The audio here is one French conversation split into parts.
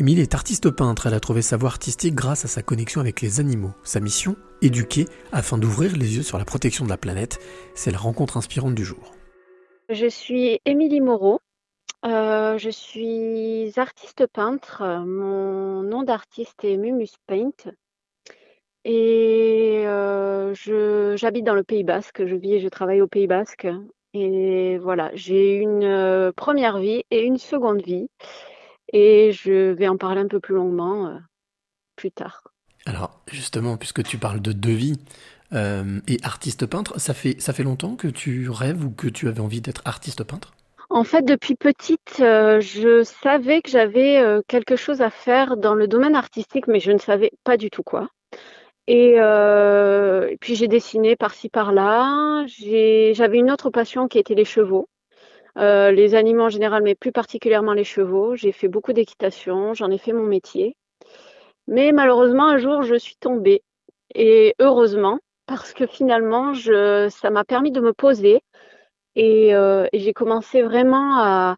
Émile est artiste peintre, elle a trouvé sa voie artistique grâce à sa connexion avec les animaux. Sa mission Éduquer afin d'ouvrir les yeux sur la protection de la planète. C'est la rencontre inspirante du jour. Je suis Émilie Moreau. Euh, je suis artiste peintre. Mon nom d'artiste est Mumus Paint. Et euh, j'habite dans le Pays Basque. Je vis et je travaille au Pays Basque. Et voilà, j'ai une euh, première vie et une seconde vie. Et je vais en parler un peu plus longuement euh, plus tard. Alors, justement, puisque tu parles de deux vies euh, et artiste peintre, ça fait, ça fait longtemps que tu rêves ou que tu avais envie d'être artiste peintre? En fait, depuis petite, je savais que j'avais quelque chose à faire dans le domaine artistique, mais je ne savais pas du tout quoi. Et, et puis j'ai dessiné par-ci par-là. J'avais une autre passion qui était les chevaux. Euh, les animaux en général, mais plus particulièrement les chevaux. J'ai fait beaucoup d'équitation, j'en ai fait mon métier. Mais malheureusement, un jour, je suis tombée. Et heureusement, parce que finalement, je, ça m'a permis de me poser. Et, euh, j'ai commencé vraiment à,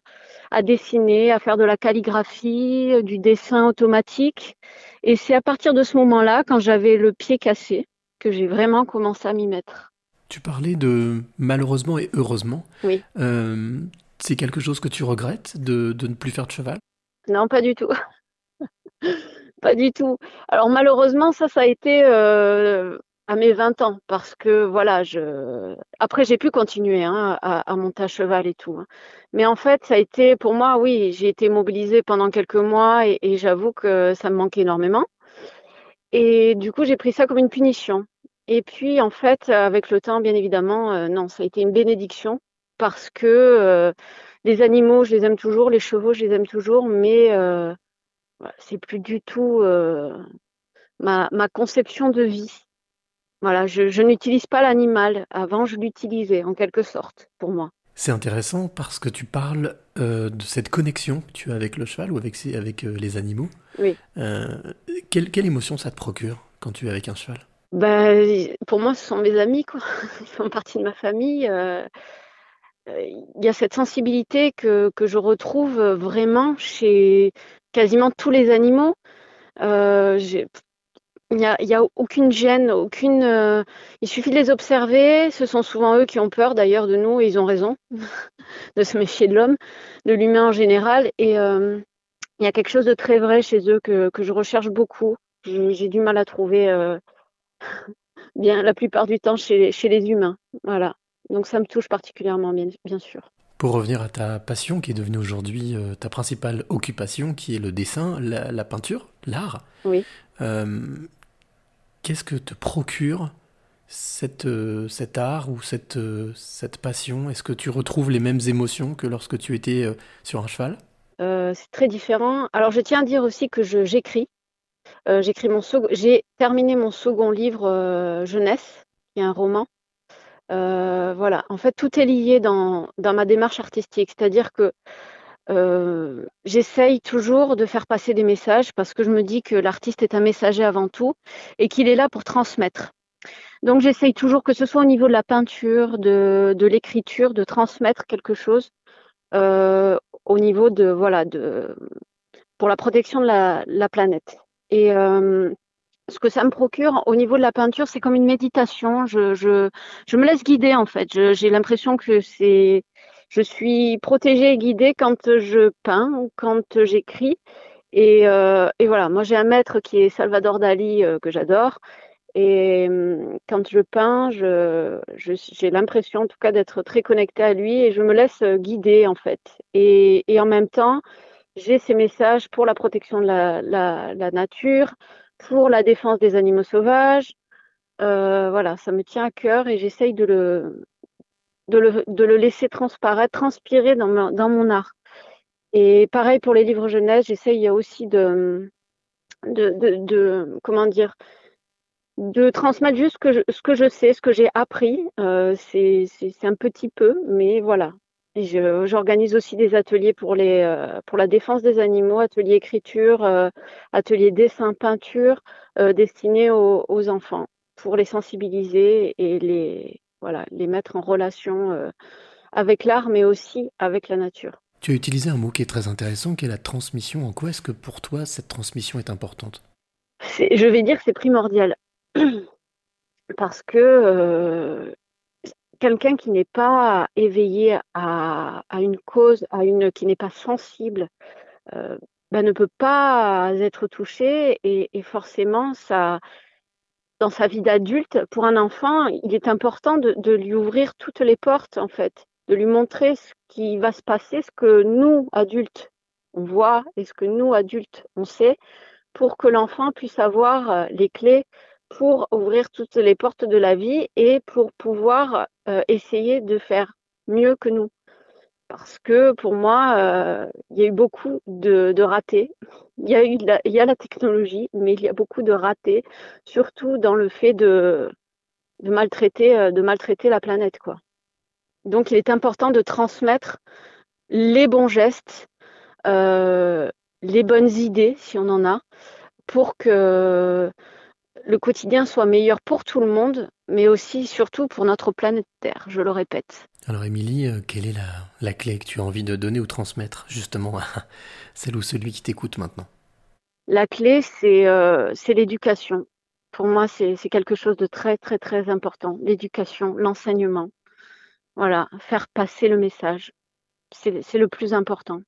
à, dessiner, à faire de la calligraphie, du dessin automatique. Et c'est à partir de ce moment-là, quand j'avais le pied cassé, que j'ai vraiment commencé à m'y mettre. Tu parlais de malheureusement et heureusement. Oui. Euh, c'est quelque chose que tu regrettes de, ne plus faire de cheval? Non, pas du tout. pas du tout. Alors malheureusement, ça, ça a été euh, à mes 20 ans parce que voilà, je. Après, j'ai pu continuer hein, à, monter à cheval et tout. Hein. Mais en fait, ça a été pour moi, oui, j'ai été mobilisée pendant quelques mois et j'avoue que ça me manquait énormément. Et du coup, j'ai pris ça comme une punition. Et puis, en fait, avec le temps, bien évidemment, euh, non, ça a été une bénédiction parce que euh, les animaux, je les aime toujours, les chevaux, je les aime toujours, mais euh, c'est plus du tout ma, conception de vie. Voilà, je, je n'utilise pas l'animal. Avant, je l'utilisais en quelque sorte pour moi. C'est intéressant parce que tu parles de cette connexion que tu as avec le cheval ou avec, avec les animaux. Oui. quelle, quelle émotion ça te procure quand tu es avec un cheval? Bah, pour moi, ce sont mes amis, quoi. Ils font partie de ma famille. Euh, euh, il y a cette sensibilité que, que je retrouve vraiment chez quasiment tous les animaux. Euh, il n'y a, a, aucune gêne, aucune. il suffit de les observer. Ce sont souvent eux qui ont peur d'ailleurs de nous et ils ont raison de se méfier de l'homme, de l'humain en général. Et il y a quelque chose de très vrai chez eux que, que je recherche beaucoup. J'ai du mal à trouver bien la plupart du temps chez, chez les humains. Voilà. Donc ça me touche particulièrement, bien, bien sûr. Pour revenir à ta passion qui est devenue aujourd'hui euh, ta principale occupation, qui est le dessin, la, peinture, l'art. Oui. Euh, qu'est-ce que te procure cette, euh, cet art ou cette, cette passion? Est-ce que tu retrouves les mêmes émotions que lorsque tu étais sur un cheval? C'est très différent. Alors je tiens à dire aussi que j'écris. Euh, j'ai terminé mon second livre euh, jeunesse, qui est un roman. Euh, voilà, en fait, tout est lié dans, ma démarche artistique, c'est-à-dire que j'essaye toujours de faire passer des messages parce que je me dis que l'artiste est un messager avant tout et qu'il est là pour transmettre. Donc j'essaye toujours que ce soit au niveau de la peinture, de, l'écriture, de transmettre quelque chose au niveau de voilà de pour la protection de la planète. Et euh, ce que ça me procure au niveau de la peinture, c'est comme une méditation. Je, me laisse guider en fait. J'ai l'impression que c'est, je suis protégée et guidée quand je peins ou quand j'écris. Et, euh, voilà, moi j'ai un maître qui est Salvador Dali euh, que j'adore. Et quand je peins, j'ai l'impression en tout cas d'être très connectée à lui et je me laisse guider en fait. Et en même temps, j'ai ces messages pour la protection de la, nature, pour la défense des animaux sauvages. Euh, voilà, ça me tient à cœur et j'essaye de le, de le, laisser transparaître, transpirer dans, dans mon art. Et pareil pour les livres jeunesse, j'essaye aussi de, de, comment dire, de transmettre juste ce que je, ce que je sais, ce que j'ai appris. Euh, c'est un petit peu, mais voilà, J'organise aussi des ateliers pour, les, euh, pour la défense des animaux, ateliers écriture, euh, ateliers dessin, peinture, euh, destinés aux, aux, enfants pour les sensibiliser et les, voilà, les mettre en relation avec l'art, mais aussi avec la nature. Tu as utilisé un mot qui est très intéressant, qui est la transmission. En quoi est-ce que pour toi cette transmission est importante? Je vais dire que c'est primordial. Parce que euh, quelqu'un qui n'est pas éveillé à, une cause, à une qui n'est pas sensible, euh, bah, ne peut pas être touché et, forcément dans sa vie d'adulte, pour un enfant, il est important de, de, lui ouvrir toutes les portes en fait de lui montrer ce qui va se passer, ce que nous, adultes, on voit et ce que nous, adultes, on sait, pour que l'enfant puisse avoir euh, les clés pour ouvrir toutes les portes de la vie et pour pouvoir euh, essayer de faire mieux que nous. Parce que pour moi, euh, il y a eu beaucoup de, ratés. Il y, a il y a la technologie, mais il y a beaucoup de ratés, surtout dans le fait de, de maltraiter, de maltraiter la planète, quoi. Donc, il est important de transmettre les bons gestes, euh, les bonnes idées, si on en a, pour que le quotidien soit meilleur pour tout le monde, mais aussi, surtout, pour notre planète Terre, je le répète. Alors, Émilie, euh, quelle est la, clé que tu as envie de donner ou transmettre, justement, à celle ou celui qui t'écoute maintenant? La clé, c'est euh, l'éducation. Pour moi, c'est quelque chose de très, très, très important. L'éducation, l'enseignement. Voilà, faire passer le message. C'est le plus important.